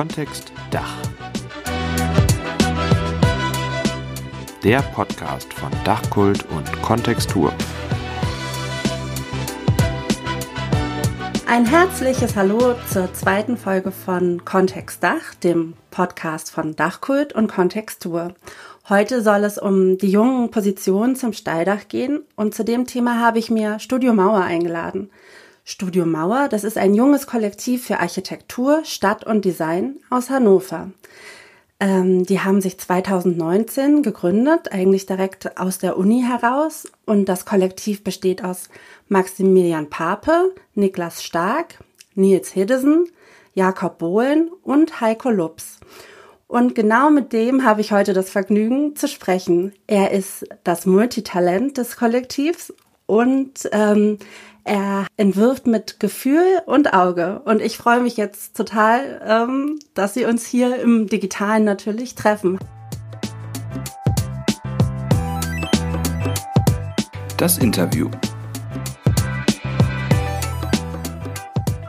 Kontext Dach. Der Podcast von Dachkult und Kontextur. Ein herzliches Hallo zur zweiten Folge von Kontext Dach, dem Podcast von Dachkult und Kontextur. Heute soll es um die jungen Positionen zum Steildach gehen und zu dem Thema habe ich mir Studio Mauer eingeladen. Studio Mauer, das ist ein junges Kollektiv für Architektur, Stadt und Design aus Hannover. Ähm, die haben sich 2019 gegründet, eigentlich direkt aus der Uni heraus. Und das Kollektiv besteht aus Maximilian Pape, Niklas Stark, Nils Hiddesen, Jakob Bohlen und Heiko Lups. Und genau mit dem habe ich heute das Vergnügen zu sprechen. Er ist das Multitalent des Kollektivs und ähm, er entwirft mit Gefühl und Auge. Und ich freue mich jetzt total, ähm, dass Sie uns hier im Digitalen natürlich treffen. Das Interview.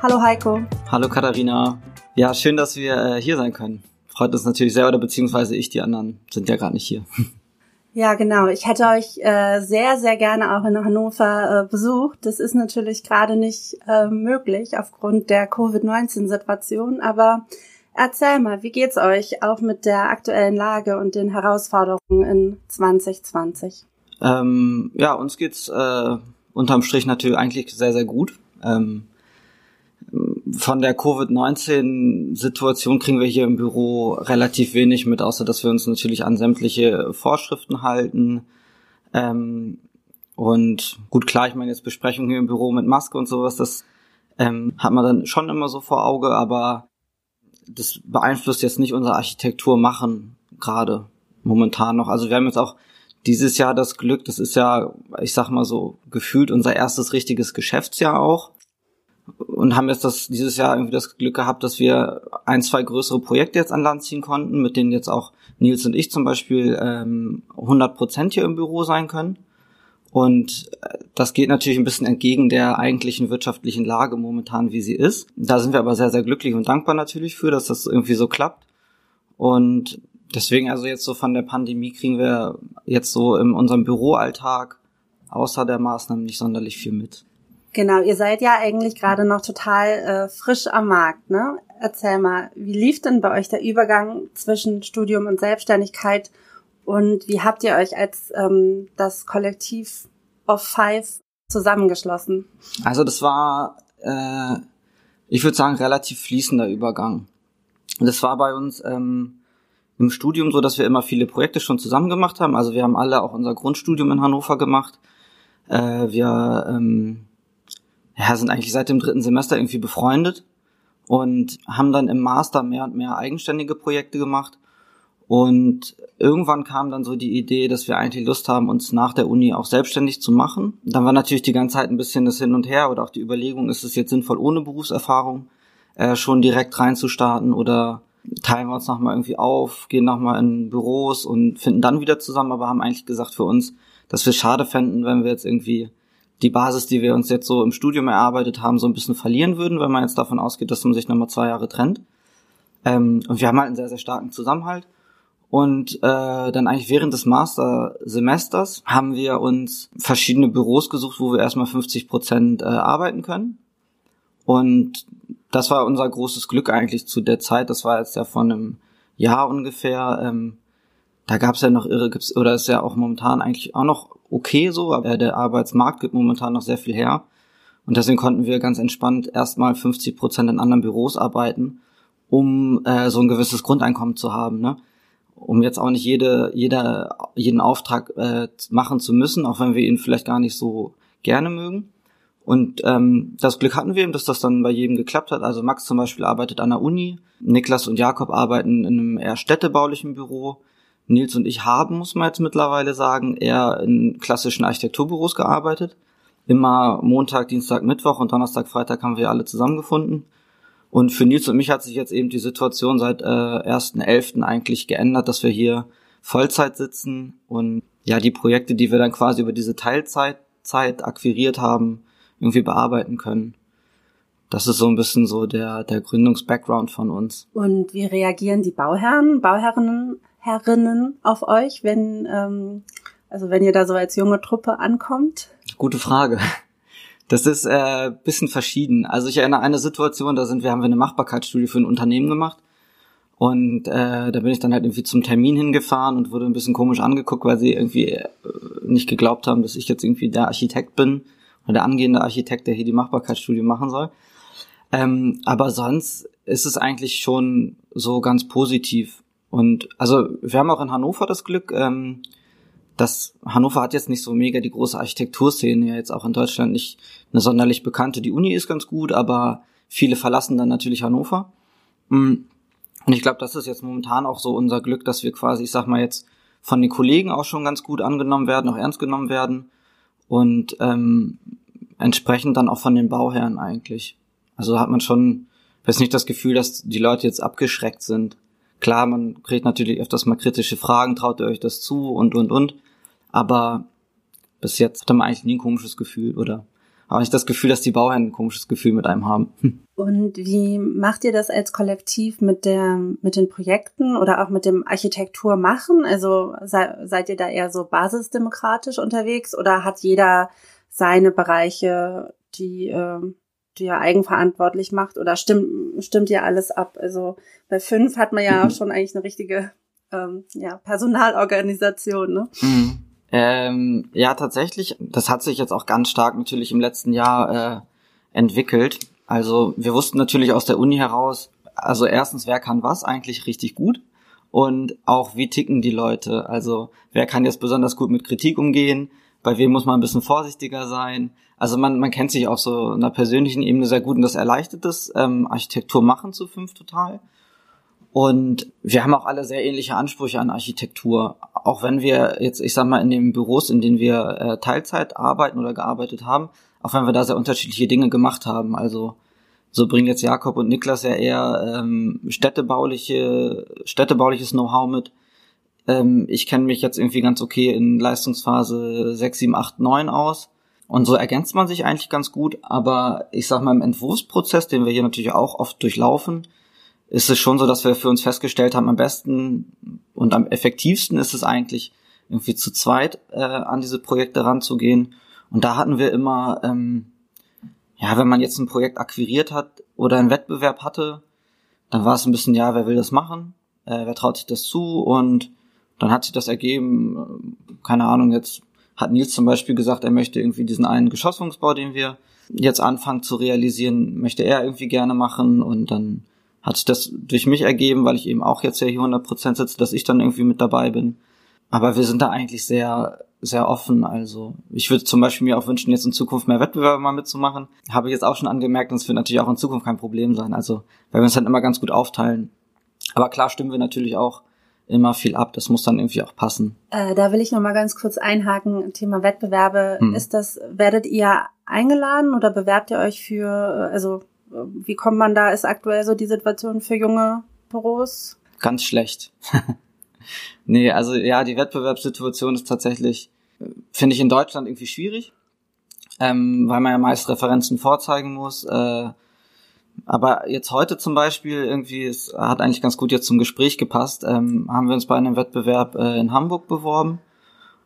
Hallo Heiko. Hallo Katharina. Ja, schön, dass wir äh, hier sein können. Freut uns natürlich sehr, oder beziehungsweise ich, die anderen sind ja gerade nicht hier. Ja, genau. Ich hätte euch äh, sehr, sehr gerne auch in Hannover äh, besucht. Das ist natürlich gerade nicht äh, möglich aufgrund der Covid-19-Situation. Aber erzähl mal, wie geht's euch auch mit der aktuellen Lage und den Herausforderungen in 2020? Ähm, ja, uns geht's äh, unterm Strich natürlich eigentlich sehr, sehr gut. Ähm, von der Covid-19-Situation kriegen wir hier im Büro relativ wenig mit, außer dass wir uns natürlich an sämtliche Vorschriften halten. Ähm, und gut, klar, ich meine jetzt Besprechungen hier im Büro mit Maske und sowas, das ähm, hat man dann schon immer so vor Auge, aber das beeinflusst jetzt nicht unser Architekturmachen gerade momentan noch. Also wir haben jetzt auch dieses Jahr das Glück, das ist ja, ich sag mal so, gefühlt unser erstes richtiges Geschäftsjahr auch und haben jetzt das dieses Jahr irgendwie das Glück gehabt, dass wir ein, zwei größere Projekte jetzt an Land ziehen konnten, mit denen jetzt auch Nils und ich zum Beispiel ähm, 100 Prozent hier im Büro sein können. Und äh, das geht natürlich ein bisschen entgegen der eigentlichen wirtschaftlichen Lage momentan, wie sie ist. Da sind wir aber sehr, sehr glücklich und dankbar natürlich für, dass das irgendwie so klappt. Und deswegen also jetzt so von der Pandemie kriegen wir jetzt so in unserem Büroalltag außer der Maßnahmen nicht sonderlich viel mit. Genau, ihr seid ja eigentlich gerade noch total äh, frisch am Markt, ne? Erzähl mal, wie lief denn bei euch der Übergang zwischen Studium und Selbstständigkeit und wie habt ihr euch als ähm, das Kollektiv of Five zusammengeschlossen? Also das war, äh, ich würde sagen, relativ fließender Übergang. Das war bei uns ähm, im Studium so, dass wir immer viele Projekte schon zusammen gemacht haben. Also wir haben alle auch unser Grundstudium in Hannover gemacht. Äh, wir ähm, ja, sind eigentlich seit dem dritten Semester irgendwie befreundet und haben dann im Master mehr und mehr eigenständige Projekte gemacht. Und irgendwann kam dann so die Idee, dass wir eigentlich Lust haben, uns nach der Uni auch selbstständig zu machen. Dann war natürlich die ganze Zeit ein bisschen das Hin und Her oder auch die Überlegung, ist es jetzt sinnvoll, ohne Berufserfahrung äh, schon direkt reinzustarten oder teilen wir uns nochmal irgendwie auf, gehen nochmal in Büros und finden dann wieder zusammen, aber haben eigentlich gesagt für uns, dass wir schade fänden, wenn wir jetzt irgendwie die Basis, die wir uns jetzt so im Studium erarbeitet haben, so ein bisschen verlieren würden, wenn man jetzt davon ausgeht, dass man sich nochmal zwei Jahre trennt. Ähm, und wir haben halt einen sehr, sehr starken Zusammenhalt. Und äh, dann eigentlich während des Mastersemesters haben wir uns verschiedene Büros gesucht, wo wir erstmal 50 Prozent äh, arbeiten können. Und das war unser großes Glück eigentlich zu der Zeit. Das war jetzt ja von einem Jahr ungefähr. Ähm, da gab es ja noch irre, gibt's, oder ist ja auch momentan eigentlich auch noch okay so, aber der Arbeitsmarkt gibt momentan noch sehr viel her. Und deswegen konnten wir ganz entspannt erstmal 50 Prozent in anderen Büros arbeiten, um äh, so ein gewisses Grundeinkommen zu haben, ne? Um jetzt auch nicht jede, jeder, jeden Auftrag äh, machen zu müssen, auch wenn wir ihn vielleicht gar nicht so gerne mögen. Und ähm, das Glück hatten wir eben, dass das dann bei jedem geklappt hat. Also Max zum Beispiel arbeitet an der Uni, Niklas und Jakob arbeiten in einem eher städtebaulichen Büro. Nils und ich haben, muss man jetzt mittlerweile sagen, eher in klassischen Architekturbüros gearbeitet. Immer Montag, Dienstag, Mittwoch und Donnerstag, Freitag haben wir alle zusammengefunden. Und für Nils und mich hat sich jetzt eben die Situation seit äh, 1.11. eigentlich geändert, dass wir hier Vollzeit sitzen und ja, die Projekte, die wir dann quasi über diese Teilzeit Zeit akquiriert haben, irgendwie bearbeiten können. das ist so ein bisschen so der, der Gründungsbackground von uns. Und wie reagieren die Bauherren, Bauherrinnen Herrinnen auf euch, wenn, ähm, also wenn ihr da so als junge Truppe ankommt? Gute Frage. Das ist äh, bisschen verschieden. Also ich erinnere an eine Situation, da sind wir, haben wir eine Machbarkeitsstudie für ein Unternehmen gemacht. Und äh, da bin ich dann halt irgendwie zum Termin hingefahren und wurde ein bisschen komisch angeguckt, weil sie irgendwie äh, nicht geglaubt haben, dass ich jetzt irgendwie der Architekt bin oder der angehende Architekt, der hier die Machbarkeitsstudie machen soll. Ähm, aber sonst ist es eigentlich schon so ganz positiv. Und also wir haben auch in Hannover das Glück, ähm, dass Hannover hat jetzt nicht so mega die große Architekturszene, ja jetzt auch in Deutschland nicht eine sonderlich bekannte. Die Uni ist ganz gut, aber viele verlassen dann natürlich Hannover. Mm. Und ich glaube, das ist jetzt momentan auch so unser Glück, dass wir quasi, ich sag mal jetzt, von den Kollegen auch schon ganz gut angenommen werden, auch ernst genommen werden und ähm, entsprechend dann auch von den Bauherren eigentlich. Also hat man schon, weiß nicht das Gefühl, dass die Leute jetzt abgeschreckt sind. Klar, man kriegt natürlich öfters mal kritische Fragen, traut ihr euch das zu und und und. Aber bis jetzt hatte man eigentlich nie ein komisches Gefühl oder auch nicht das Gefühl, dass die Bauherren ein komisches Gefühl mit einem haben. Und wie macht ihr das als Kollektiv mit der, mit den Projekten oder auch mit dem Architektur machen? Also sei, seid ihr da eher so basisdemokratisch unterwegs oder hat jeder seine Bereiche, die, äh, die er eigenverantwortlich macht oder stimmt, stimmt ihr alles ab? Also bei fünf hat man ja mhm. schon eigentlich eine richtige ähm, ja, Personalorganisation, ne? Mhm. Ähm, ja, tatsächlich. Das hat sich jetzt auch ganz stark natürlich im letzten Jahr äh, entwickelt. Also wir wussten natürlich aus der Uni heraus, also erstens, wer kann was eigentlich richtig gut und auch wie ticken die Leute. Also wer kann jetzt besonders gut mit Kritik umgehen, bei wem muss man ein bisschen vorsichtiger sein. Also man, man kennt sich auf so einer persönlichen Ebene sehr gut und das erleichtert es, ähm, Architektur machen zu fünf total. Und wir haben auch alle sehr ähnliche Ansprüche an Architektur. Auch wenn wir jetzt, ich sag mal, in den Büros, in denen wir äh, Teilzeit arbeiten oder gearbeitet haben, auch wenn wir da sehr unterschiedliche Dinge gemacht haben. Also so bringen jetzt Jakob und Niklas ja eher ähm, städtebauliche, städtebauliches Know-how mit. Ähm, ich kenne mich jetzt irgendwie ganz okay in Leistungsphase 6, 7, 8, 9 aus. Und so ergänzt man sich eigentlich ganz gut. Aber ich sag mal, im Entwurfsprozess, den wir hier natürlich auch oft durchlaufen, ist es schon so, dass wir für uns festgestellt haben, am besten und am effektivsten ist es eigentlich, irgendwie zu zweit äh, an diese Projekte ranzugehen. Und da hatten wir immer, ähm, ja, wenn man jetzt ein Projekt akquiriert hat oder einen Wettbewerb hatte, dann war es ein bisschen, ja, wer will das machen? Äh, wer traut sich das zu? Und dann hat sich das ergeben, äh, keine Ahnung, jetzt hat Nils zum Beispiel gesagt, er möchte irgendwie diesen einen Geschossungsbau, den wir jetzt anfangen zu realisieren, möchte er irgendwie gerne machen und dann hat sich das durch mich ergeben, weil ich eben auch jetzt ja hier 100% sitze, dass ich dann irgendwie mit dabei bin. Aber wir sind da eigentlich sehr, sehr offen. Also ich würde zum Beispiel mir auch wünschen, jetzt in Zukunft mehr Wettbewerbe mal mitzumachen. Habe ich jetzt auch schon angemerkt, und es wird natürlich auch in Zukunft kein Problem sein. Also weil wir uns dann immer ganz gut aufteilen. Aber klar stimmen wir natürlich auch immer viel ab. Das muss dann irgendwie auch passen. Äh, da will ich noch mal ganz kurz einhaken. Thema Wettbewerbe. Hm. Ist das, werdet ihr eingeladen oder bewerbt ihr euch für, also wie kommt man da? Ist aktuell so die Situation für junge Büros? Ganz schlecht. nee, also ja, die Wettbewerbssituation ist tatsächlich, finde ich in Deutschland irgendwie schwierig, ähm, weil man ja meist Referenzen vorzeigen muss. Äh, aber jetzt heute zum Beispiel irgendwie, es hat eigentlich ganz gut jetzt zum Gespräch gepasst, ähm, haben wir uns bei einem Wettbewerb äh, in Hamburg beworben.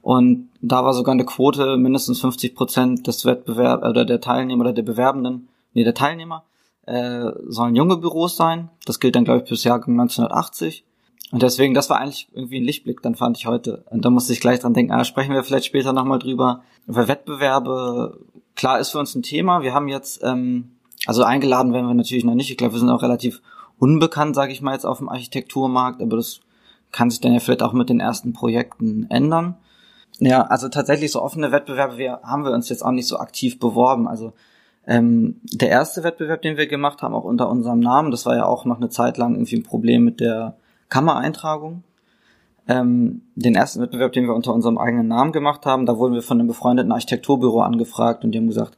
Und da war sogar eine Quote, mindestens 50 Prozent des Wettbewerbs oder der Teilnehmer oder der Bewerbenden, nee, der Teilnehmer, äh, sollen junge Büros sein. Das gilt dann, glaube ich, bis Jahrgang 1980. Und deswegen, das war eigentlich irgendwie ein Lichtblick, dann fand ich heute. Und da musste ich gleich dran denken, ah, sprechen wir vielleicht später nochmal drüber. Weil Wettbewerbe, klar, ist für uns ein Thema. Wir haben jetzt, ähm, also eingeladen werden wir natürlich noch nicht. Ich glaube, wir sind auch relativ unbekannt, sage ich mal jetzt, auf dem Architekturmarkt, aber das kann sich dann ja vielleicht auch mit den ersten Projekten ändern. Ja, also tatsächlich so offene Wettbewerbe wir, haben wir uns jetzt auch nicht so aktiv beworben. Also ähm, der erste Wettbewerb, den wir gemacht haben, auch unter unserem Namen, das war ja auch noch eine Zeit lang irgendwie ein Problem mit der Kammereintragung. Ähm, den ersten Wettbewerb, den wir unter unserem eigenen Namen gemacht haben, da wurden wir von einem befreundeten Architekturbüro angefragt und die haben gesagt,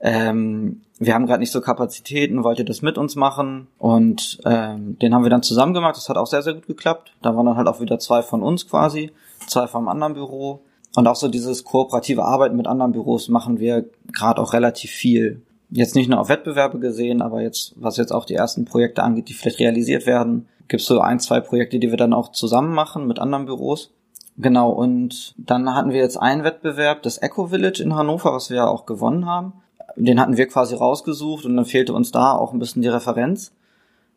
ähm, wir haben gerade nicht so Kapazitäten, wollt ihr das mit uns machen? Und ähm, den haben wir dann zusammen gemacht. Das hat auch sehr, sehr gut geklappt. Da waren dann halt auch wieder zwei von uns quasi, zwei vom anderen Büro. Und auch so dieses kooperative Arbeiten mit anderen Büros machen wir gerade auch relativ viel. jetzt nicht nur auf Wettbewerbe gesehen, aber jetzt, was jetzt auch die ersten Projekte angeht, die vielleicht realisiert werden, gibt es so ein, zwei Projekte, die wir dann auch zusammen machen mit anderen Büros. Genau, und dann hatten wir jetzt einen Wettbewerb, das Eco Village in Hannover, was wir ja auch gewonnen haben. Den hatten wir quasi rausgesucht und dann fehlte uns da auch ein bisschen die Referenz.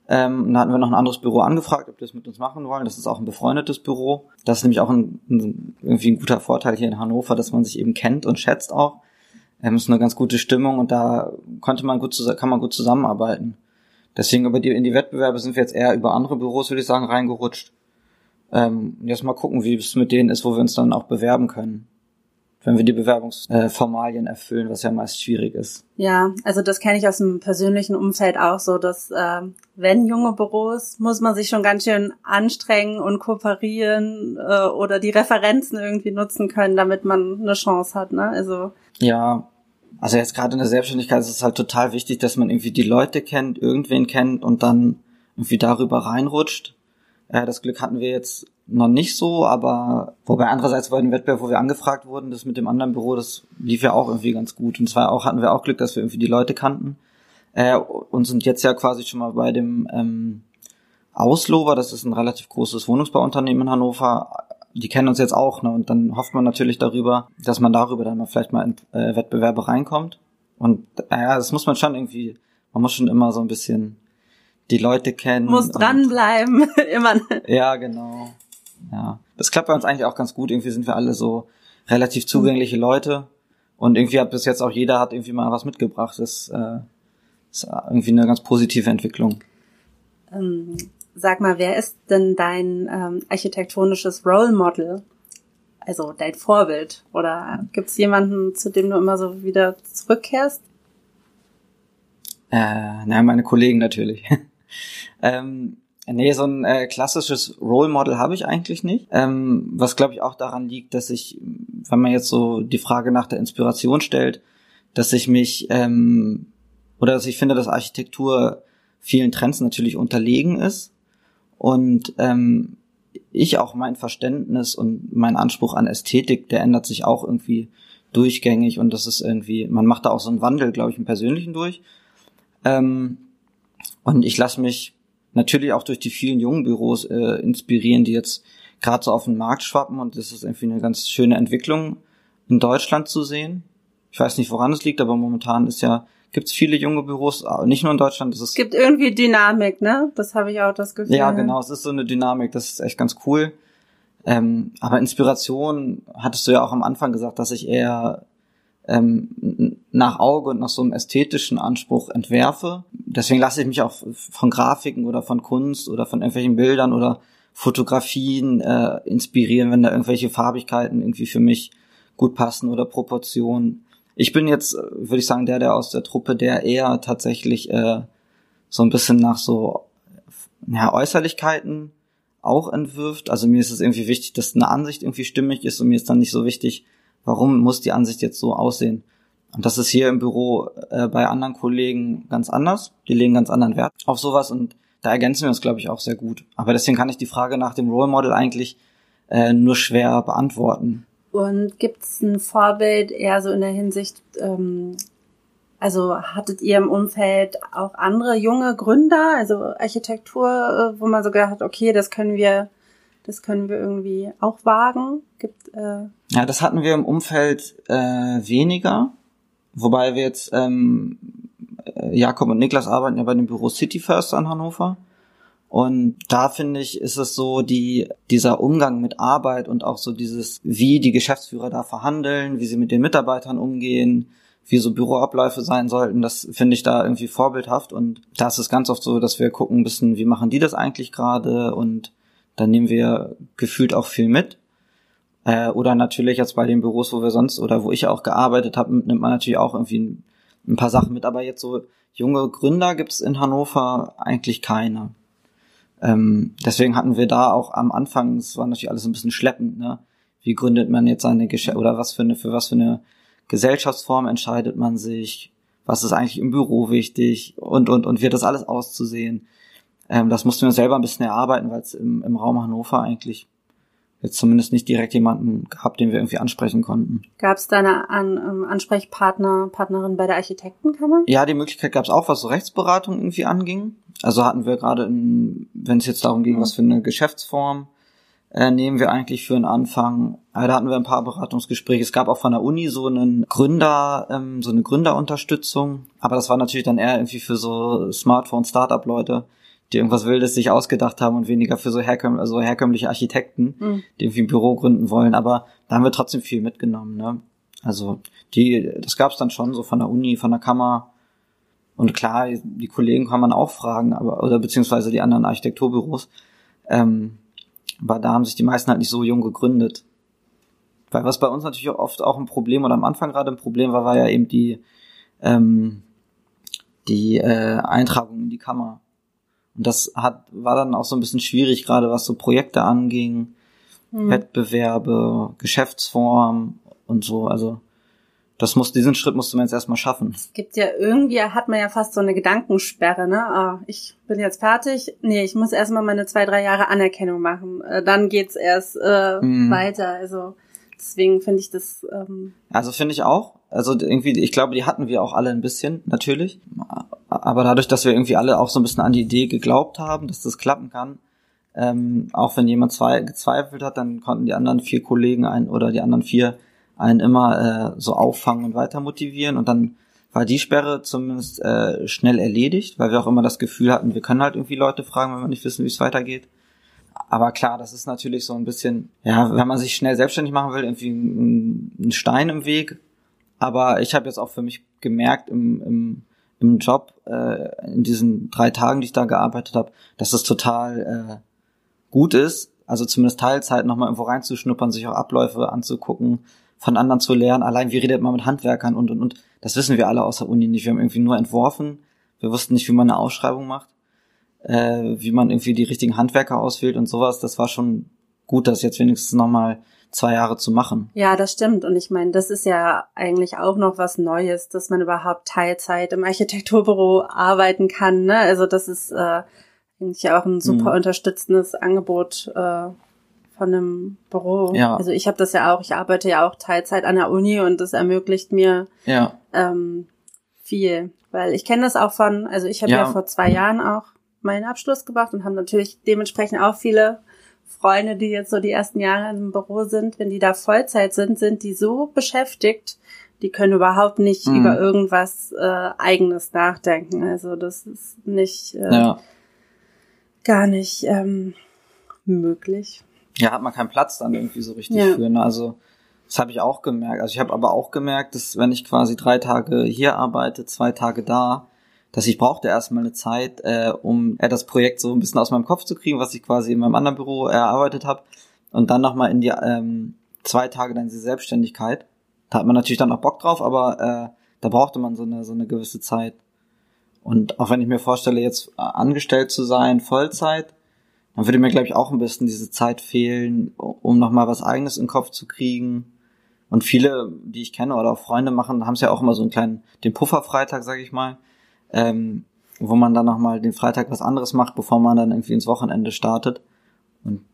Ähm, und da hatten wir noch ein anderes Büro angefragt, ob die das mit uns machen wollen. Das ist auch ein befreundetes Büro. Das ist nämlich auch ein, ein, irgendwie ein guter Vorteil hier in Hannover, dass man sich eben kennt und schätzt auch. Ähm, ist eine ganz gute Stimmung und da konnte man gut, kann man gut zusammenarbeiten. Deswegen über die, in die Wettbewerbe sind wir jetzt eher über andere Büros, würde ich sagen, reingerutscht. Ähm, jetzt mal gucken, wie es mit denen ist, wo wir uns dann auch bewerben können wenn wir die Bewerbungsformalien erfüllen, was ja meist schwierig ist. Ja, also das kenne ich aus dem persönlichen Umfeld auch so, dass äh, wenn junge Büros, muss man sich schon ganz schön anstrengen und kooperieren äh, oder die Referenzen irgendwie nutzen können, damit man eine Chance hat. Ne? Also ja, also jetzt gerade in der Selbstständigkeit ist es halt total wichtig, dass man irgendwie die Leute kennt, irgendwen kennt und dann irgendwie darüber reinrutscht. Äh, das Glück hatten wir jetzt noch nicht so, aber wobei andererseits bei dem Wettbewerb, wo wir angefragt wurden, das mit dem anderen Büro, das lief ja auch irgendwie ganz gut. Und zwar auch hatten wir auch Glück, dass wir irgendwie die Leute kannten. Äh, und sind jetzt ja quasi schon mal bei dem ähm, Auslober, das ist ein relativ großes Wohnungsbauunternehmen in Hannover. Die kennen uns jetzt auch, ne? Und dann hofft man natürlich darüber, dass man darüber dann mal vielleicht mal in äh, Wettbewerbe reinkommt. Und äh, ja, das muss man schon irgendwie, man muss schon immer so ein bisschen die Leute kennen. Muss dranbleiben, immer. Ja, genau. Ja. Das klappt bei uns eigentlich auch ganz gut. Irgendwie sind wir alle so relativ zugängliche Leute. Und irgendwie hat bis jetzt auch jeder hat irgendwie mal was mitgebracht. Das äh, ist irgendwie eine ganz positive Entwicklung. Ähm, sag mal, wer ist denn dein ähm, architektonisches Role Model? Also dein Vorbild? Oder gibt es jemanden, zu dem du immer so wieder zurückkehrst? Äh, naja, meine Kollegen natürlich. ähm, Nee, so ein äh, klassisches Role Model habe ich eigentlich nicht. Ähm, was glaube ich auch daran liegt, dass ich, wenn man jetzt so die Frage nach der Inspiration stellt, dass ich mich ähm, oder dass ich finde, dass Architektur vielen Trends natürlich unterlegen ist und ähm, ich auch mein Verständnis und mein Anspruch an Ästhetik, der ändert sich auch irgendwie durchgängig und das ist irgendwie, man macht da auch so einen Wandel, glaube ich, im Persönlichen durch. Ähm, und ich lasse mich natürlich auch durch die vielen jungen Büros äh, inspirieren, die jetzt gerade so auf den Markt schwappen und das ist irgendwie eine ganz schöne Entwicklung in Deutschland zu sehen. Ich weiß nicht, woran es liegt, aber momentan ist ja gibt es viele junge Büros, nicht nur in Deutschland. Es gibt irgendwie Dynamik, ne? Das habe ich auch das Gefühl. Ja, genau, es ist so eine Dynamik, das ist echt ganz cool. Ähm, aber Inspiration hattest du ja auch am Anfang gesagt, dass ich eher ähm, nach Auge und nach so einem ästhetischen Anspruch entwerfe. Deswegen lasse ich mich auch von Grafiken oder von Kunst oder von irgendwelchen Bildern oder Fotografien äh, inspirieren, wenn da irgendwelche Farbigkeiten irgendwie für mich gut passen oder Proportionen. Ich bin jetzt, äh, würde ich sagen, der, der aus der Truppe, der eher tatsächlich äh, so ein bisschen nach so ja, Äußerlichkeiten auch entwirft. Also mir ist es irgendwie wichtig, dass eine Ansicht irgendwie stimmig ist und mir ist dann nicht so wichtig, warum muss die Ansicht jetzt so aussehen? Und das ist hier im Büro äh, bei anderen Kollegen ganz anders. Die legen ganz anderen Wert auf sowas und da ergänzen wir uns, glaube ich, auch sehr gut. Aber deswegen kann ich die Frage nach dem Role Model eigentlich äh, nur schwer beantworten. Und gibt es ein Vorbild eher so in der Hinsicht, ähm, also hattet ihr im Umfeld auch andere junge Gründer, also Architektur, äh, wo man so gedacht hat, okay, das können wir das können wir irgendwie auch wagen. Gibt, äh ja, das hatten wir im Umfeld äh, weniger, wobei wir jetzt ähm, äh, Jakob und Niklas arbeiten ja bei dem Büro City First an Hannover. Und da finde ich, ist es so, die, dieser Umgang mit Arbeit und auch so dieses, wie die Geschäftsführer da verhandeln, wie sie mit den Mitarbeitern umgehen, wie so Büroabläufe sein sollten, das finde ich da irgendwie vorbildhaft. Und da ist es ganz oft so, dass wir gucken ein bisschen, wie machen die das eigentlich gerade und dann nehmen wir gefühlt auch viel mit. Äh, oder natürlich jetzt bei den Büros, wo wir sonst oder wo ich auch gearbeitet habe, nimmt man natürlich auch irgendwie ein, ein paar Sachen mit. Aber jetzt so junge Gründer gibt es in Hannover eigentlich keine. Ähm, deswegen hatten wir da auch am Anfang, es war natürlich alles ein bisschen schleppend, ne? Wie gründet man jetzt seine Geschäfte oder was für eine, für was für eine Gesellschaftsform entscheidet man sich? Was ist eigentlich im Büro wichtig? Und, und, und wird das alles auszusehen? Ähm, das mussten wir selber ein bisschen erarbeiten, weil es im, im Raum Hannover eigentlich jetzt zumindest nicht direkt jemanden gehabt, den wir irgendwie ansprechen konnten. Gab es deine An ähm, Ansprechpartner, Partnerin bei der Architektenkammer? Ja, die Möglichkeit gab es auch, was so Rechtsberatung irgendwie anging. Also hatten wir gerade, wenn es jetzt darum ging, mhm. was für eine Geschäftsform äh, nehmen wir eigentlich für einen Anfang. Also da hatten wir ein paar Beratungsgespräche. Es gab auch von der Uni so einen Gründer, ähm, so eine Gründerunterstützung. Aber das war natürlich dann eher irgendwie für so Smartphone-Startup-Leute die irgendwas Wildes sich ausgedacht haben und weniger für so, herkömm also herkömmliche Architekten, mhm. die irgendwie ein Büro gründen wollen. Aber da haben wir trotzdem viel mitgenommen. Ne? Also die, das gab es dann schon so von der Uni, von der Kammer. Und klar, die Kollegen kann man auch fragen, aber oder beziehungsweise die anderen Architekturbüros. Ähm, aber da haben sich die meisten halt nicht so jung gegründet. Weil was bei uns natürlich oft auch ein Problem oder am Anfang gerade ein Problem war, war ja eben die ähm, die äh, Eintragung in die Kammer. Und das hat, war dann auch so ein bisschen schwierig, gerade was so Projekte anging, mhm. Wettbewerbe, Geschäftsform und so. Also das muss, diesen Schritt musste man jetzt erstmal schaffen. Es gibt ja irgendwie, hat man ja fast so eine Gedankensperre, ne? Ah, ich bin jetzt fertig. Nee, ich muss erstmal meine zwei, drei Jahre Anerkennung machen. Äh, dann geht's erst äh, mhm. weiter. Also deswegen finde ich das. Ähm also finde ich auch. Also irgendwie, ich glaube, die hatten wir auch alle ein bisschen, natürlich. Aber dadurch, dass wir irgendwie alle auch so ein bisschen an die Idee geglaubt haben, dass das klappen kann, ähm, auch wenn jemand zwei gezweifelt hat, dann konnten die anderen vier Kollegen ein oder die anderen vier einen immer äh, so auffangen und weiter motivieren und dann war die Sperre zumindest äh, schnell erledigt, weil wir auch immer das Gefühl hatten, wir können halt irgendwie Leute fragen, wenn wir nicht wissen, wie es weitergeht. Aber klar, das ist natürlich so ein bisschen, ja, wenn man sich schnell selbstständig machen will, irgendwie ein, ein Stein im Weg. Aber ich habe jetzt auch für mich gemerkt im, im, im Job, äh, in diesen drei Tagen, die ich da gearbeitet habe, dass es total äh, gut ist, also zumindest Teilzeit nochmal irgendwo reinzuschnuppern, sich auch Abläufe anzugucken, von anderen zu lernen. Allein wie redet man mit Handwerkern und und und. Das wissen wir alle aus der Uni nicht. Wir haben irgendwie nur entworfen. Wir wussten nicht, wie man eine Ausschreibung macht, äh, wie man irgendwie die richtigen Handwerker auswählt und sowas. Das war schon gut, das jetzt wenigstens nochmal zwei Jahre zu machen. Ja, das stimmt. Und ich meine, das ist ja eigentlich auch noch was Neues, dass man überhaupt Teilzeit im Architekturbüro arbeiten kann. Ne? Also das ist äh, eigentlich auch ein super mhm. unterstützendes Angebot äh, von einem Büro. Ja. Also ich habe das ja auch, ich arbeite ja auch Teilzeit an der Uni und das ermöglicht mir ja. ähm, viel. Weil ich kenne das auch von, also ich habe ja. ja vor zwei Jahren auch meinen Abschluss gemacht und haben natürlich dementsprechend auch viele Freunde, die jetzt so die ersten Jahre im Büro sind, wenn die da Vollzeit sind, sind die so beschäftigt, die können überhaupt nicht mhm. über irgendwas äh, eigenes nachdenken. Also das ist nicht äh, ja. gar nicht ähm, möglich. Ja, hat man keinen Platz dann irgendwie so richtig ja. für. Ne? Also das habe ich auch gemerkt. Also ich habe aber auch gemerkt, dass wenn ich quasi drei Tage hier arbeite, zwei Tage da, dass ich brauchte erstmal eine Zeit, äh, um äh, das Projekt so ein bisschen aus meinem Kopf zu kriegen, was ich quasi in meinem anderen Büro erarbeitet habe. Und dann nochmal in die ähm, zwei Tage dann diese Selbstständigkeit. Da hat man natürlich dann auch Bock drauf, aber äh, da brauchte man so eine, so eine gewisse Zeit. Und auch wenn ich mir vorstelle, jetzt äh, angestellt zu sein, Vollzeit, dann würde mir, glaube ich, auch ein bisschen diese Zeit fehlen, um nochmal was eigenes in den Kopf zu kriegen. Und viele, die ich kenne oder auch Freunde machen, haben es ja auch immer so einen kleinen, den Pufferfreitag, sage ich mal, ähm, wo man dann nochmal den Freitag was anderes macht, bevor man dann irgendwie ins Wochenende startet. Und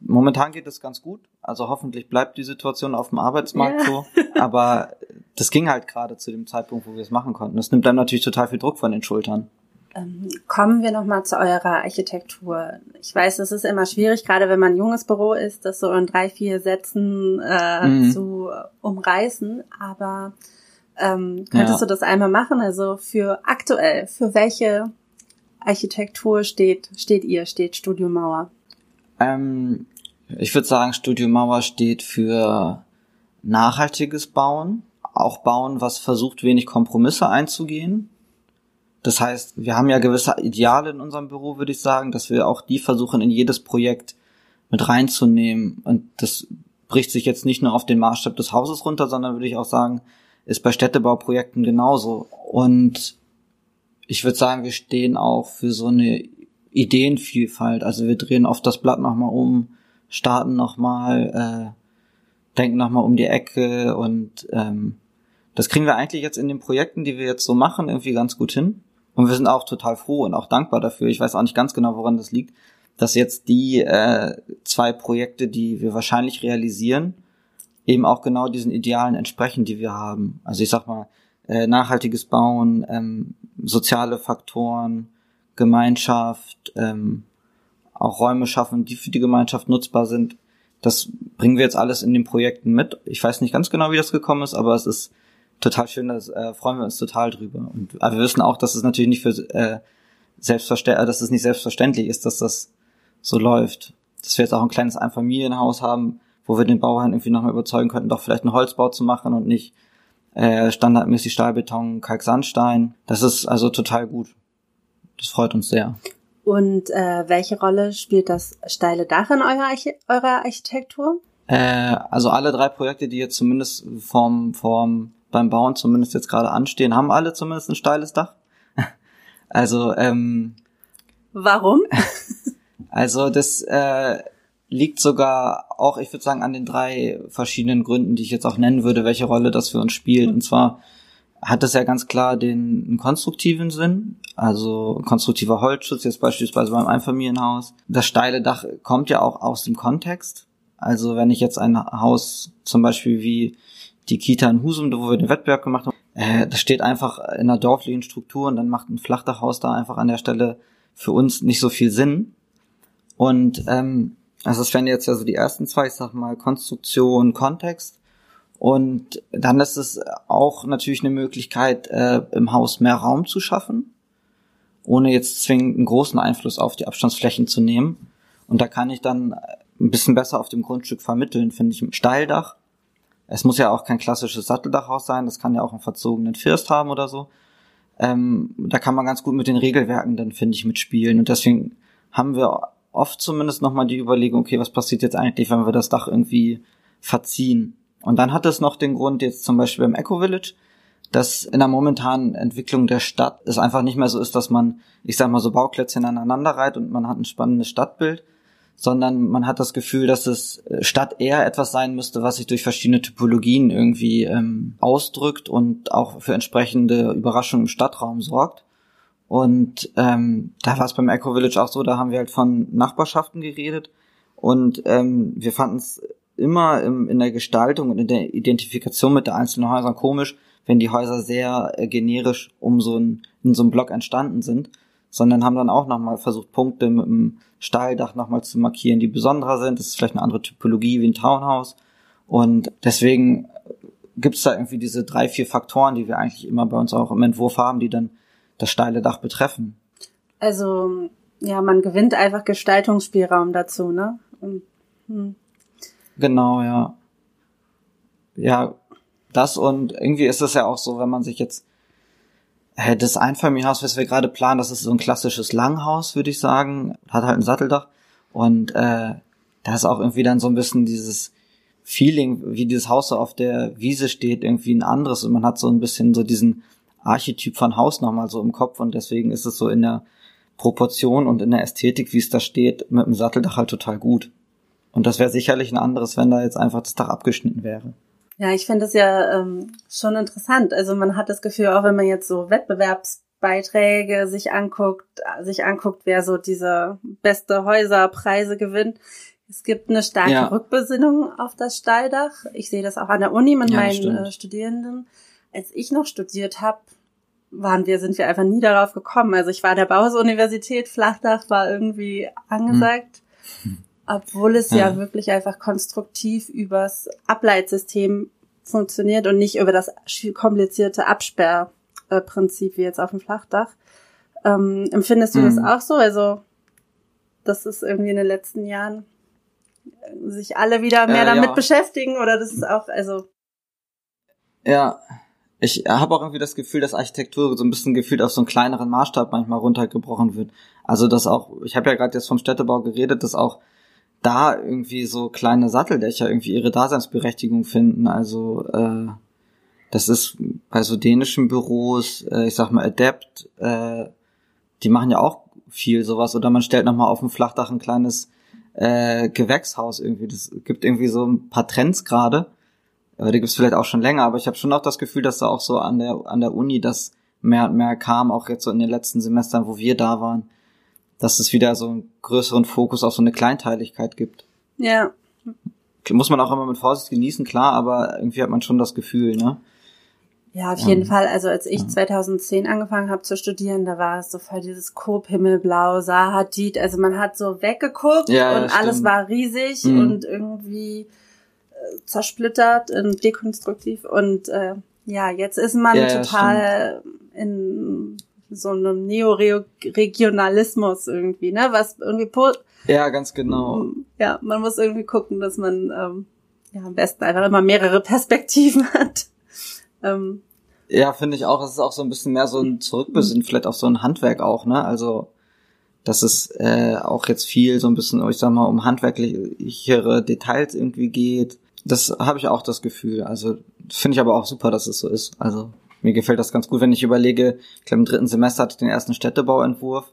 momentan geht es ganz gut. Also hoffentlich bleibt die Situation auf dem Arbeitsmarkt ja. so. Aber das ging halt gerade zu dem Zeitpunkt, wo wir es machen konnten. Das nimmt dann natürlich total viel Druck von den Schultern. Ähm, kommen wir nochmal zu eurer Architektur. Ich weiß, es ist immer schwierig, gerade wenn man ein junges Büro ist, das so in drei, vier Sätzen äh, mhm. zu umreißen. Aber ähm, könntest ja. du das einmal machen? Also für aktuell, für welche Architektur steht, steht ihr, steht Studio Mauer? Ähm, ich würde sagen, Studio Mauer steht für nachhaltiges Bauen, auch Bauen, was versucht, wenig Kompromisse einzugehen. Das heißt, wir haben ja gewisse Ideale in unserem Büro, würde ich sagen, dass wir auch die versuchen, in jedes Projekt mit reinzunehmen. Und das bricht sich jetzt nicht nur auf den Maßstab des Hauses runter, sondern würde ich auch sagen, ist bei Städtebauprojekten genauso. Und ich würde sagen, wir stehen auch für so eine Ideenvielfalt. Also wir drehen oft das Blatt nochmal um, starten nochmal, äh, denken nochmal um die Ecke und ähm, das kriegen wir eigentlich jetzt in den Projekten, die wir jetzt so machen, irgendwie ganz gut hin. Und wir sind auch total froh und auch dankbar dafür. Ich weiß auch nicht ganz genau, woran das liegt, dass jetzt die äh, zwei Projekte, die wir wahrscheinlich realisieren, eben auch genau diesen Idealen entsprechen, die wir haben. Also ich sag mal, äh, nachhaltiges Bauen, ähm, soziale Faktoren, Gemeinschaft, ähm, auch Räume schaffen, die für die Gemeinschaft nutzbar sind. Das bringen wir jetzt alles in den Projekten mit. Ich weiß nicht ganz genau, wie das gekommen ist, aber es ist total schön, da äh, freuen wir uns total drüber. Und aber wir wissen auch, dass es natürlich nicht für äh, selbstverständlich, äh, dass es nicht selbstverständlich ist, dass das so läuft. Dass wir jetzt auch ein kleines Einfamilienhaus haben, wo wir den Bauherrn irgendwie nochmal überzeugen könnten, doch vielleicht einen Holzbau zu machen und nicht äh, standardmäßig Stahlbeton, Kalksandstein. Das ist also total gut. Das freut uns sehr. Und äh, welche Rolle spielt das steile Dach in eurer, Archi eurer Architektur? Äh, also alle drei Projekte, die jetzt zumindest vom, vom beim Bauen zumindest jetzt gerade anstehen, haben alle zumindest ein steiles Dach. also ähm, warum? also das äh, liegt sogar auch, ich würde sagen, an den drei verschiedenen Gründen, die ich jetzt auch nennen würde, welche Rolle das für uns spielt. Und zwar hat es ja ganz klar den konstruktiven Sinn, also konstruktiver Holzschutz, jetzt beispielsweise beim Einfamilienhaus. Das steile Dach kommt ja auch aus dem Kontext. Also wenn ich jetzt ein Haus zum Beispiel wie die Kita in Husum, wo wir den Wettbewerb gemacht haben, äh, das steht einfach in einer dorflichen Struktur und dann macht ein Flachdachhaus da einfach an der Stelle für uns nicht so viel Sinn. Und ähm, also es wären jetzt ja so die ersten zwei, ich sag mal, Konstruktion, Kontext. Und dann ist es auch natürlich eine Möglichkeit, äh, im Haus mehr Raum zu schaffen, ohne jetzt zwingend einen großen Einfluss auf die Abstandsflächen zu nehmen. Und da kann ich dann ein bisschen besser auf dem Grundstück vermitteln, finde ich, im Steildach. Es muss ja auch kein klassisches Satteldachhaus sein, das kann ja auch einen verzogenen First haben oder so. Ähm, da kann man ganz gut mit den Regelwerken dann, finde ich, mitspielen. Und deswegen haben wir oft zumindest nochmal die Überlegung, okay, was passiert jetzt eigentlich, wenn wir das Dach irgendwie verziehen? Und dann hat es noch den Grund jetzt zum Beispiel beim Eco Village, dass in der momentanen Entwicklung der Stadt es einfach nicht mehr so ist, dass man, ich sag mal, so Bauklötzchen aneinander reiht und man hat ein spannendes Stadtbild, sondern man hat das Gefühl, dass es äh, Stadt eher etwas sein müsste, was sich durch verschiedene Typologien irgendwie ähm, ausdrückt und auch für entsprechende Überraschungen im Stadtraum sorgt. Und ähm, da war es beim Eco Village auch so, da haben wir halt von Nachbarschaften geredet und ähm, wir fanden es immer im, in der Gestaltung und in der Identifikation mit der einzelnen Häuser komisch, wenn die Häuser sehr äh, generisch um so ein, in so einem Block entstanden sind, sondern haben dann auch nochmal versucht, Punkte mit dem Stahldach nochmal zu markieren, die besonderer sind. Das ist vielleicht eine andere Typologie wie ein Townhouse. Und deswegen gibt es da irgendwie diese drei, vier Faktoren, die wir eigentlich immer bei uns auch im Entwurf haben, die dann das steile Dach betreffen. Also, ja, man gewinnt einfach Gestaltungsspielraum dazu, ne? Und, hm. Genau, ja. Ja, das und irgendwie ist es ja auch so, wenn man sich jetzt äh, das Einfamilienhaus, was wir gerade planen, das ist so ein klassisches Langhaus, würde ich sagen, hat halt ein Satteldach und äh, da ist auch irgendwie dann so ein bisschen dieses Feeling, wie dieses Haus so auf der Wiese steht, irgendwie ein anderes und man hat so ein bisschen so diesen Archetyp von Haus nochmal so im Kopf und deswegen ist es so in der Proportion und in der Ästhetik, wie es da steht, mit dem Satteldach halt total gut. Und das wäre sicherlich ein anderes, wenn da jetzt einfach das Dach abgeschnitten wäre. Ja, ich finde das ja ähm, schon interessant. Also man hat das Gefühl, auch wenn man jetzt so Wettbewerbsbeiträge sich anguckt, sich anguckt, wer so diese beste Häuserpreise gewinnt. Es gibt eine starke ja. Rückbesinnung auf das Stahldach. Ich sehe das auch an der Uni mit ja, meinen äh, Studierenden. Als ich noch studiert habe, waren wir, sind wir einfach nie darauf gekommen. Also ich war der Bauhaus-Universität, Flachdach war irgendwie angesagt, hm. obwohl es ja. ja wirklich einfach konstruktiv übers Ableitsystem funktioniert und nicht über das komplizierte Absperrprinzip wie jetzt auf dem Flachdach. Ähm, empfindest du mhm. das auch so? Also, das ist irgendwie in den letzten Jahren äh, sich alle wieder mehr äh, damit ja. beschäftigen oder das ist auch, also. Ja, ich habe auch irgendwie das Gefühl, dass Architektur so ein bisschen gefühlt auf so einen kleineren Maßstab manchmal runtergebrochen wird. Also dass auch, ich habe ja gerade jetzt vom Städtebau geredet, dass auch da irgendwie so kleine Satteldächer irgendwie ihre Daseinsberechtigung finden. Also äh, das ist bei so dänischen Büros, äh, ich sag mal Adept, äh, die machen ja auch viel sowas. Oder man stellt nochmal auf dem Flachdach ein kleines äh, Gewächshaus irgendwie. Das gibt irgendwie so ein paar Trends gerade äh, die gibt's vielleicht auch schon länger, aber ich habe schon auch das Gefühl, dass da auch so an der, an der Uni das mehr und mehr kam, auch jetzt so in den letzten Semestern, wo wir da waren, dass es wieder so einen größeren Fokus auf so eine Kleinteiligkeit gibt. Ja. Muss man auch immer mit Vorsicht genießen, klar, aber irgendwie hat man schon das Gefühl, ne? Ja, auf jeden Fall. Also als ich 2010 angefangen habe zu studieren, da war es so voll dieses Coop Himmelblau, Sahadid. Also man hat so weggeguckt Ja, ja, und alles stimmt. war riesig Mhm. und irgendwie zersplittert und dekonstruktiv. Und äh, ja, jetzt ist man Ja, ja, total in so einem Neoregionalismus irgendwie, ne? Was irgendwie Ja, ganz genau. ja, man muss irgendwie gucken, dass man ähm, ja am besten einfach immer mehrere Perspektiven hat. Ähm, Ja, finde ich auch. Es ist auch so ein bisschen mehr so ein Zurückbesinnen, vielleicht auf so ein Handwerk auch, ne? Also, dass es äh, auch jetzt viel so ein bisschen, ich sag mal, um handwerklichere Details irgendwie geht. Das habe ich auch das Gefühl. Also, finde ich aber auch super, dass es so ist. Also, mir gefällt das ganz gut, wenn ich überlege, ich glaube, im dritten Semester hatte ich den ersten Städtebauentwurf.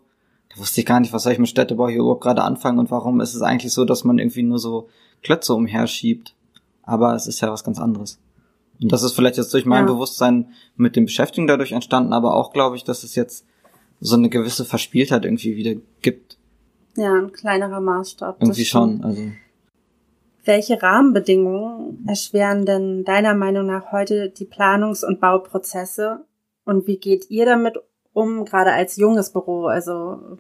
Da wusste ich gar nicht, was soll ich mit Städtebau hier überhaupt gerade anfangen und warum ist es eigentlich so, dass man irgendwie nur so Klötze umherschiebt. Aber es ist ja was ganz anderes. Und das ist vielleicht jetzt durch mein Ja. Bewusstsein mit dem Beschäftigen dadurch entstanden, aber auch glaube ich, dass es jetzt so eine gewisse Verspieltheit irgendwie wieder gibt. ja, ein kleinerer Maßstab. Irgendwie schon. Also Welche Rahmenbedingungen erschweren denn deiner Meinung nach heute die Planungs- und Bauprozesse? Und wie geht ihr damit um, gerade als junges Büro? Also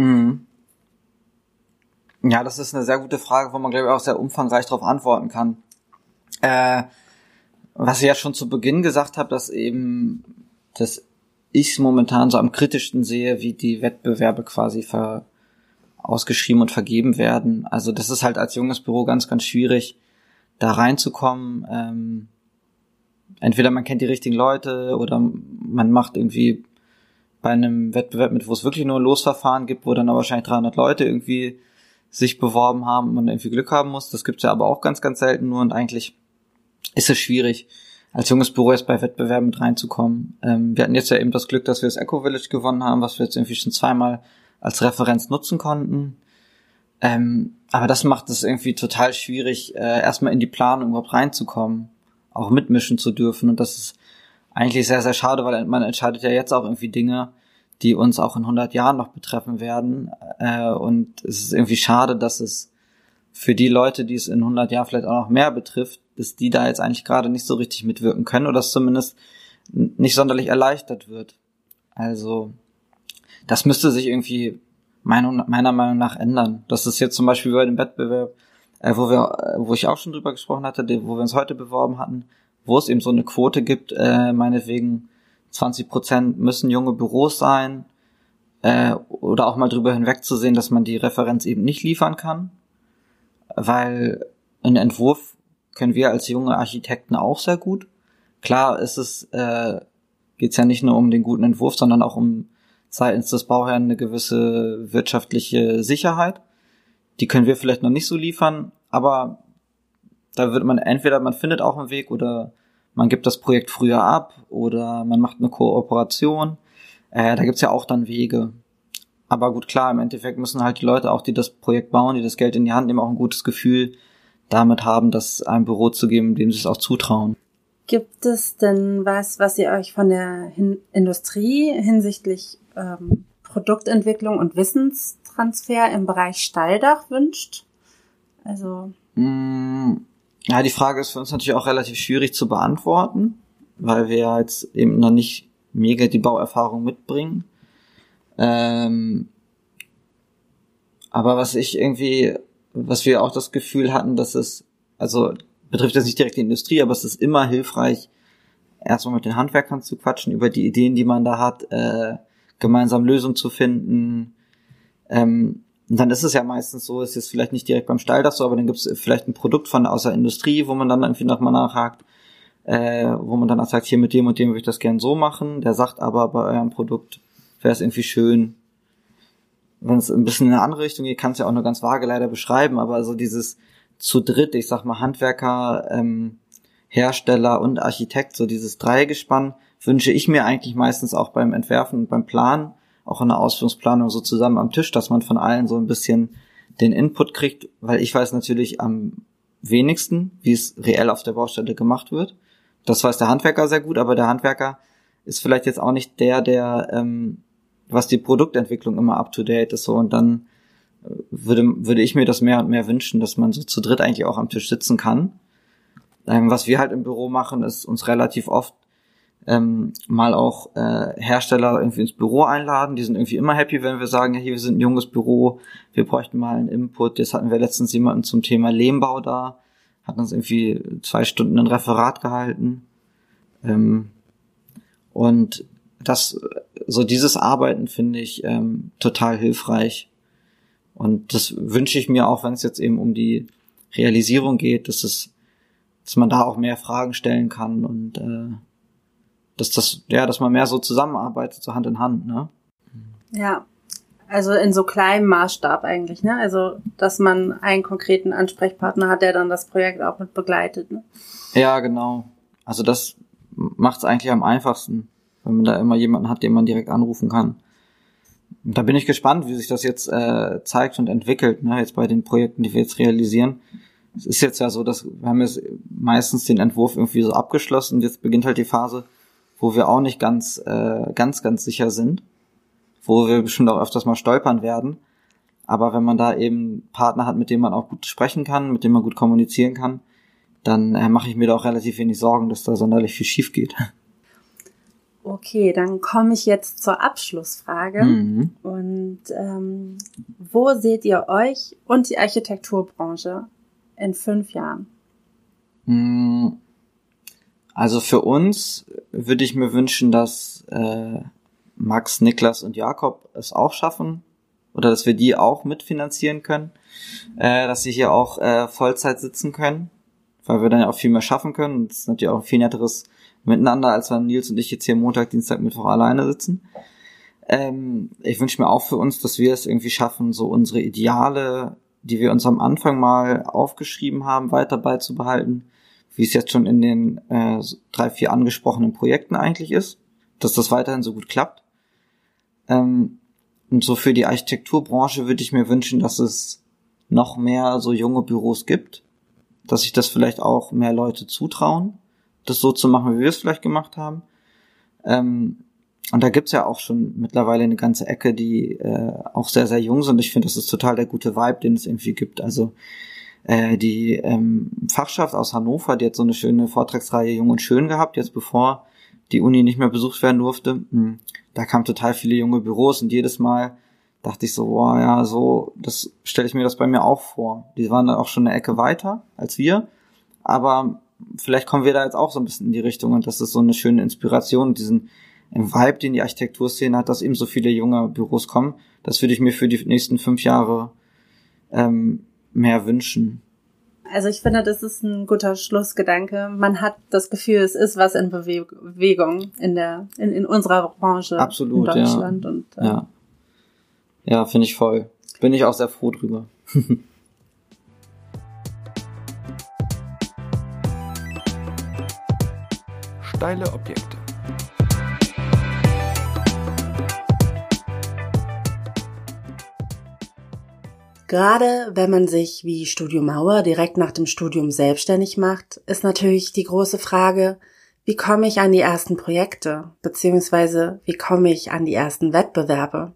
Mhm. Ja, das ist eine sehr gute Frage, wo man, glaube ich, auch sehr umfangreich darauf antworten kann. Äh, was ich ja schon zu Beginn gesagt habe, dass eben, dass ich momentan so am kritischsten sehe, wie die Wettbewerbe quasi ver ausgeschrieben und vergeben werden. Also das ist halt als junges Büro ganz, ganz schwierig, da reinzukommen. Ähm, entweder man kennt die richtigen Leute oder man macht irgendwie bei einem Wettbewerb mit, wo es wirklich nur ein Losverfahren gibt, wo dann aber wahrscheinlich 300 Leute irgendwie sich beworben haben und irgendwie Glück haben muss. Das gibt's ja aber auch ganz, ganz selten nur und eigentlich ist es schwierig, als junges Büro jetzt bei Wettbewerben mit reinzukommen. Ähm, wir hatten jetzt ja eben das Glück, dass wir das Eco Village gewonnen haben, was wir jetzt irgendwie schon zweimal als Referenz nutzen konnten. Ähm, aber das macht es irgendwie total schwierig, äh, erstmal in die Planung überhaupt reinzukommen, auch mitmischen zu dürfen. Und das ist eigentlich sehr, sehr schade, weil man entscheidet ja jetzt auch irgendwie Dinge, die uns auch in 100 Jahren noch betreffen werden. Äh, und es ist irgendwie schade, dass es für die Leute, die es in 100 Jahren vielleicht auch noch mehr betrifft, dass die da jetzt eigentlich gerade nicht so richtig mitwirken können oder es zumindest nicht sonderlich erleichtert wird. Also das müsste sich irgendwie Meinung, meiner Meinung nach ändern. Das ist jetzt zum Beispiel bei dem Wettbewerb, äh, wo wir, äh, wo ich auch schon drüber gesprochen hatte, wo wir uns heute beworben hatten, wo es eben so eine Quote gibt, äh, meinetwegen 20 Prozent müssen junge Büros sein, äh, oder auch mal drüber hinwegzusehen, dass man die Referenz eben nicht liefern kann, weil einen Entwurf können wir als junge Architekten auch sehr gut. Klar ist es, äh, geht es ja nicht nur um den guten Entwurf, sondern auch um seitens des Bauherrn eine gewisse wirtschaftliche Sicherheit. Die können wir vielleicht noch nicht so liefern, aber da wird man entweder man findet auch einen Weg oder man gibt das Projekt früher ab oder man macht eine Kooperation. Äh, da gibt's ja auch dann Wege. Aber gut, klar, im Endeffekt müssen halt die Leute auch, die das Projekt bauen, die das Geld in die Hand nehmen, auch ein gutes Gefühl damit haben, das einem Büro zu geben, dem sie es auch zutrauen. gibt es denn was, was ihr euch von der Hin Industrie hinsichtlich ähm, Produktentwicklung und Wissenstransfer im Bereich Stalldach wünscht? Also Mm, Ja, die Frage ist für uns natürlich auch relativ schwierig zu beantworten, weil wir jetzt eben noch nicht mega die Bauerfahrung mitbringen. Ähm, aber was ich irgendwie, was wir auch das Gefühl hatten, dass es, also betrifft jetzt nicht direkt die Industrie, aber es ist immer hilfreich, erstmal mit den Handwerkern zu quatschen über die Ideen, die man da hat, äh, gemeinsam Lösungen zu finden. Ähm, und dann ist es ja meistens so, ist jetzt vielleicht nicht direkt beim Stalldach so, aber dann gibt es vielleicht ein Produkt von aus der Industrie, wo man dann irgendwie nochmal nachhakt, äh, wo man dann auch sagt, hier mit dem und dem würde ich das gern so machen. Der sagt aber bei eurem Produkt wäre es irgendwie schön, wenn es ein bisschen in eine andere Richtung geht, kann es ja auch nur ganz vage leider beschreiben, aber so dieses zu dritt, ich sag mal Handwerker, ähm, Hersteller und Architekt, so dieses Dreigespann, wünsche ich mir eigentlich meistens auch beim Entwerfen und beim Planen, auch in der Ausführungsplanung so zusammen am Tisch, dass man von allen so ein bisschen den Input kriegt, weil ich weiß natürlich am wenigsten, wie es reell auf der Baustelle gemacht wird. Das weiß der Handwerker sehr gut, aber der Handwerker ist vielleicht jetzt auch nicht der, der ähm, was die Produktentwicklung immer up to date ist so und dann äh, würde, würde ich mir das mehr und mehr wünschen, dass man so zu dritt eigentlich auch am Tisch sitzen kann. Ähm, was wir halt im Büro machen, ist uns relativ oft ähm, mal auch äh, Hersteller irgendwie ins Büro einladen. Die sind irgendwie immer happy, wenn wir sagen, ja, hier, wir sind ein junges Büro, wir bräuchten mal einen Input. Jetzt hatten wir letztens jemanden zum Thema Lehmbau da, hat uns irgendwie zwei Stunden ein Referat gehalten. Ähm, und das, so dieses Arbeiten finde ich ähm, total hilfreich. Und das wünsche ich mir auch, wenn es jetzt eben um die Realisierung geht, dass es, dass man da auch mehr Fragen stellen kann und äh, dass das, ja, dass man mehr so zusammenarbeitet, so Hand in Hand, ne? Ja. Also in so kleinem Maßstab eigentlich, ne? Also, dass man einen konkreten Ansprechpartner hat, der dann das Projekt auch mit begleitet, ne? Ja, genau. Also das macht es eigentlich am einfachsten, wenn man da immer jemanden hat, den man direkt anrufen kann. Und da bin ich gespannt, wie sich das jetzt äh, zeigt und entwickelt, ne, jetzt bei den Projekten, die wir jetzt realisieren. Es ist jetzt ja so, dass wir haben jetzt meistens den Entwurf irgendwie so abgeschlossen und jetzt beginnt halt die Phase, wo wir auch nicht ganz, äh, ganz, ganz sicher sind, wo wir bestimmt auch öfters mal stolpern werden. Aber wenn man da eben Partner hat, mit dem man auch gut sprechen kann, mit dem man gut kommunizieren kann, dann äh, mache ich mir da auch relativ wenig Sorgen, dass da sonderlich viel schief geht. Okay, dann komme ich jetzt zur Abschlussfrage. Mhm. Und ähm, wo seht ihr euch und die Architekturbranche in fünf Jahren? Mm, also für uns würde ich mir wünschen, dass äh, Max, Niklas und Jakob es auch schaffen oder dass wir die auch mitfinanzieren können, äh, dass sie hier auch äh, Vollzeit sitzen können, weil wir dann ja auch viel mehr schaffen können. Das ist natürlich auch ein viel netteres Miteinander, als wenn Nils und ich jetzt hier Montag, Dienstag, Mittwoch alleine sitzen. Ähm, ich wünsche mir auch für uns, dass wir es irgendwie schaffen, so unsere Ideale, die wir uns am Anfang mal aufgeschrieben haben, weiter beizubehalten wie es jetzt schon in den äh, drei, vier angesprochenen Projekten eigentlich ist, dass das weiterhin so gut klappt. Ähm, und so für die Architekturbranche würde ich mir wünschen, dass es noch mehr so junge Büros gibt, dass sich das vielleicht auch mehr Leute zutrauen, das so zu machen, wie wir es vielleicht gemacht haben. Ähm, und da gibt's ja auch schon mittlerweile eine ganze Ecke, die äh, auch sehr, sehr jung sind. Ich finde, das ist total der gute Vibe, den es irgendwie gibt. Also äh, die ähm, Fachschaft aus Hannover, die hat so eine schöne Vortragsreihe Jung und Schön gehabt, jetzt bevor die Uni nicht mehr besucht werden durfte. Hm, da kamen total viele junge Büros und jedes Mal dachte ich so, boah, ja, so, das stelle ich mir das bei mir auch vor. Die waren dann auch schon eine Ecke weiter als wir, aber vielleicht kommen wir da jetzt auch so ein bisschen in die Richtung und das ist so eine schöne Inspiration, diesen Vibe, den die Architekturszene hat, dass eben so viele junge Büros kommen. Das würde ich mir für die nächsten fünf Jahre ähm, mehr wünschen. Also ich finde, das ist ein guter Schlussgedanke. Man hat das Gefühl, es ist was in Bewegung in der in, in unserer Branche Absolut, in Deutschland ja. und äh, ja, ja finde ich voll. Bin ich auch sehr froh drüber. Steile Objekte. Gerade wenn man sich wie Studio Mauer direkt nach dem Studium selbstständig macht, ist natürlich die große Frage, wie komme ich an die ersten Projekte, beziehungsweise wie komme ich an die ersten Wettbewerbe?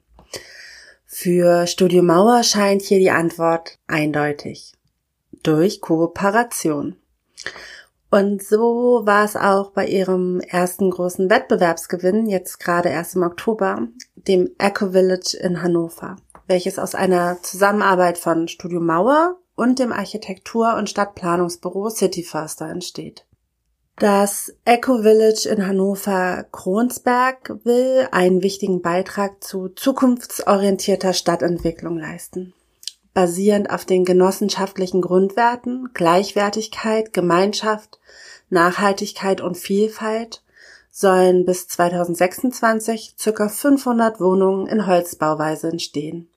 Für Studio Mauer scheint hier die Antwort eindeutig. Durch Kooperation. Und so war es auch bei ihrem ersten großen Wettbewerbsgewinn, jetzt gerade erst im Oktober, dem Eco Village in Hannover welches aus einer Zusammenarbeit von Studio Mauer und dem Architektur- und Stadtplanungsbüro City Förster entsteht. Das Eco Village in Hannover Kronsberg will einen wichtigen Beitrag zu zukunftsorientierter Stadtentwicklung leisten. Basierend auf den genossenschaftlichen Grundwerten Gleichwertigkeit, Gemeinschaft, Nachhaltigkeit und Vielfalt sollen bis 2026 ca. 500 Wohnungen in Holzbauweise entstehen.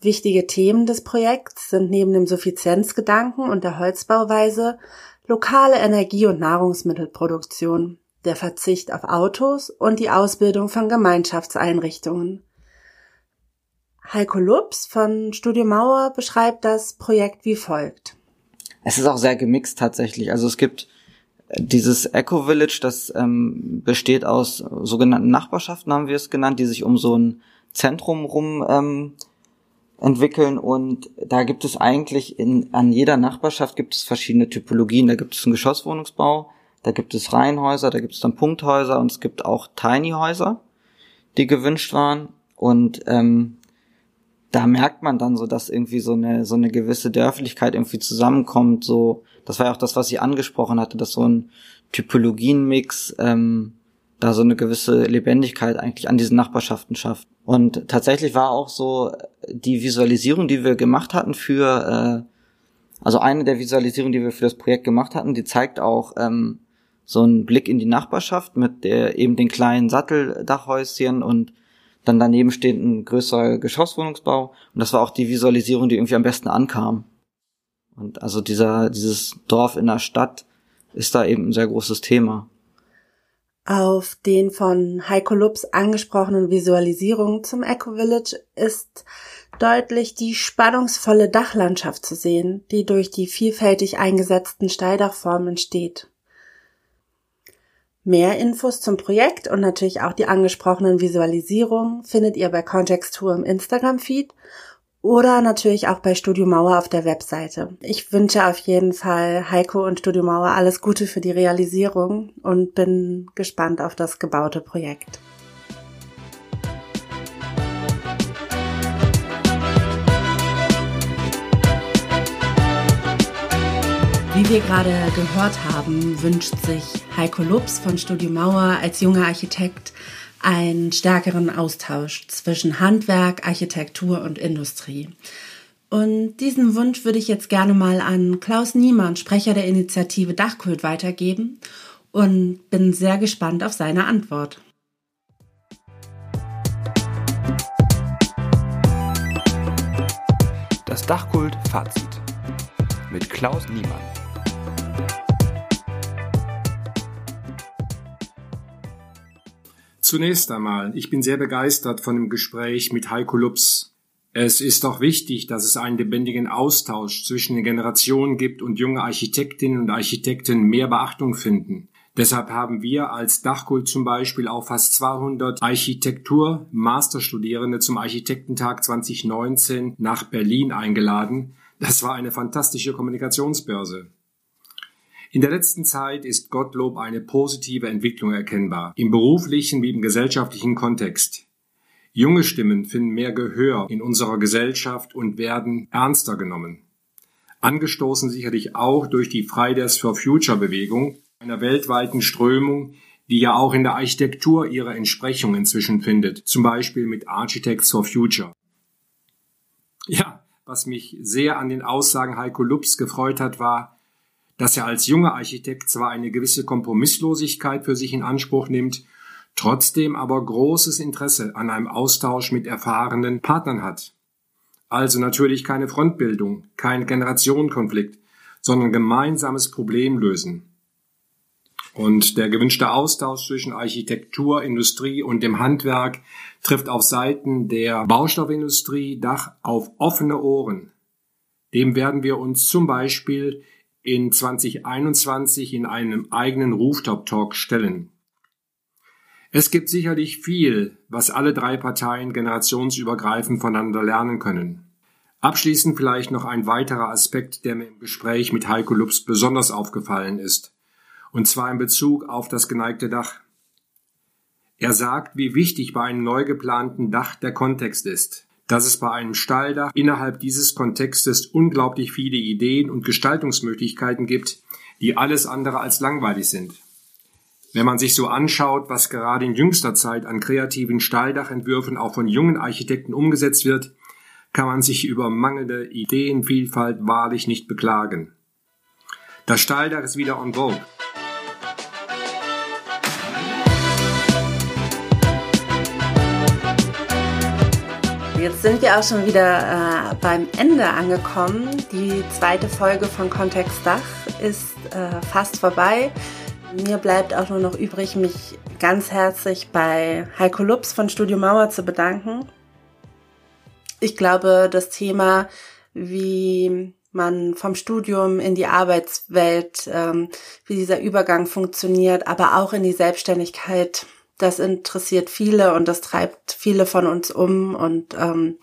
Wichtige Themen des Projekts sind neben dem Suffizienzgedanken und der Holzbauweise lokale Energie- und Nahrungsmittelproduktion, der Verzicht auf Autos und die Ausbildung von Gemeinschaftseinrichtungen. Heiko Lups von Studio Mauer beschreibt das Projekt wie folgt. Es ist auch sehr gemixt tatsächlich. Also es gibt Dieses Eco Village, das ähm, besteht aus sogenannten Nachbarschaften, haben wir es genannt, die sich um so ein Zentrum rum ähm, entwickeln und da gibt es eigentlich in, an jeder Nachbarschaft gibt es verschiedene Typologien. Da gibt es einen Geschosswohnungsbau, da gibt es Reihenhäuser, da gibt es dann Punkthäuser und es gibt auch Tiny Häuser, die gewünscht waren und ähm, da merkt man dann so, dass irgendwie so eine so eine gewisse Dörflichkeit irgendwie zusammenkommt. So, das war ja auch das, was ich angesprochen hatte, dass so ein Typologienmix ähm, da so eine gewisse Lebendigkeit eigentlich an diesen Nachbarschaften schafft. Und tatsächlich war auch so die Visualisierung, die wir gemacht hatten für, äh, also eine der Visualisierungen, die wir für das Projekt gemacht hatten, die zeigt auch ähm, so einen Blick in die Nachbarschaft mit der, eben den kleinen Satteldachhäuschen und dann daneben steht ein größerer Geschosswohnungsbau. Und das war auch die Visualisierung, die irgendwie am besten ankam. Und also dieser, dieses Dorf in der Stadt ist da eben ein sehr großes Thema. Auf den von Heiko Lups angesprochenen Visualisierungen zum Eco Village ist deutlich die spannungsvolle Dachlandschaft zu sehen, die durch die vielfältig eingesetzten Steildachformen entsteht. Mehr Infos zum Projekt und natürlich auch die angesprochenen Visualisierungen findet ihr bei Kontextur im Instagram-Feed oder natürlich auch bei Studio Mauer auf der Webseite. Ich wünsche auf jeden Fall Heiko und Studio Mauer alles Gute für die Realisierung und bin gespannt auf das gebaute Projekt. Wie wir gerade gehört haben, wünscht sich Heiko Lups von Studio Mauer als junger Architekt einen stärkeren Austausch zwischen Handwerk, Architektur und Industrie. Und diesen Wunsch würde ich jetzt gerne mal an Klaus Niemann, Sprecher der Initiative Dachkult, weitergeben und bin sehr gespannt auf seine Antwort. Das Dachkult Fazit mit Klaus Niemann. Zunächst einmal, ich bin sehr begeistert von dem Gespräch mit Heiko Lups. Es ist auch wichtig, dass es einen lebendigen Austausch zwischen den Generationen gibt und junge Architektinnen und Architekten mehr Beachtung finden. Deshalb haben wir als Dachkult zum Beispiel auch fast 200 Architektur-Masterstudierende zum Architektentag 2019 nach Berlin eingeladen. Das war eine fantastische Kommunikationsbörse. In der letzten Zeit ist Gottlob eine positive Entwicklung erkennbar, im beruflichen wie im gesellschaftlichen Kontext. Junge Stimmen finden mehr Gehör in unserer Gesellschaft und werden ernster genommen. Angestoßen sicherlich auch durch die Fridays for Future Bewegung, einer weltweiten Strömung, die ja auch in der Architektur ihre Entsprechung inzwischen findet, zum Beispiel mit Architects for Future. Ja, was mich sehr an den Aussagen Heiko Lups gefreut hat, war, dass er als junger Architekt zwar eine gewisse Kompromisslosigkeit für sich in Anspruch nimmt, trotzdem aber großes Interesse an einem Austausch mit erfahrenen Partnern hat. Also natürlich keine Frontbildung, kein Generationenkonflikt, sondern gemeinsames Problemlösen. Und der gewünschte Austausch zwischen Architektur, Industrie und dem Handwerk trifft auf Seiten der Baustoffindustrie Dach auf offene Ohren. Dem werden wir uns zum Beispiel in 2021 in einem eigenen Rooftop-Talk stellen. Es gibt sicherlich viel, was alle drei Parteien generationsübergreifend voneinander lernen können. Abschließend vielleicht noch ein weiterer Aspekt, der mir im Gespräch mit Heiko Lups besonders aufgefallen ist, und zwar in Bezug auf das geneigte Dach. Er sagt, wie wichtig bei einem neu geplanten Dach der Kontext ist dass es bei einem Stalldach innerhalb dieses Kontextes unglaublich viele Ideen und Gestaltungsmöglichkeiten gibt, die alles andere als langweilig sind. Wenn man sich so anschaut, was gerade in jüngster Zeit an kreativen Stalldachentwürfen auch von jungen Architekten umgesetzt wird, kann man sich über mangelnde Ideenvielfalt wahrlich nicht beklagen. Das Stalldach ist wieder on vogue. Jetzt sind wir auch schon wieder äh, beim Ende angekommen. Die zweite Folge von Kontext Dach ist äh, fast vorbei. Mir bleibt auch nur noch übrig, mich ganz herzlich bei Heiko Lups von Studio Mauer zu bedanken. Ich glaube, das Thema, wie man vom Studium in die Arbeitswelt, ähm, wie dieser Übergang funktioniert, aber auch in die Selbstständigkeit. Das interessiert viele und das treibt viele von uns um. Und ähm,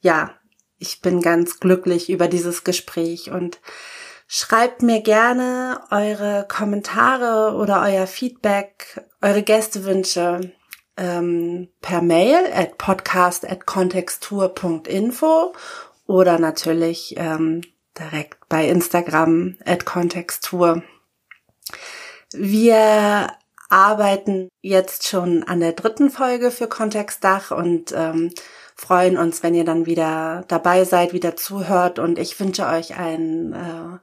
ja, ich bin ganz glücklich über dieses Gespräch und schreibt mir gerne eure Kommentare oder euer Feedback, eure Gästewünsche ähm, per Mail at podcast at kontextur.info oder natürlich ähm, direkt bei Instagram at Kontextur. Wir arbeiten jetzt schon an der dritten Folge für Kontextdach und ähm, freuen uns, wenn ihr dann wieder dabei seid, wieder zuhört und ich wünsche euch ein äh,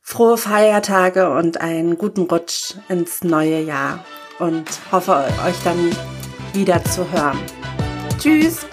frohe Feiertage und einen guten Rutsch ins neue Jahr und hoffe euch dann wieder zu hören. Tschüss!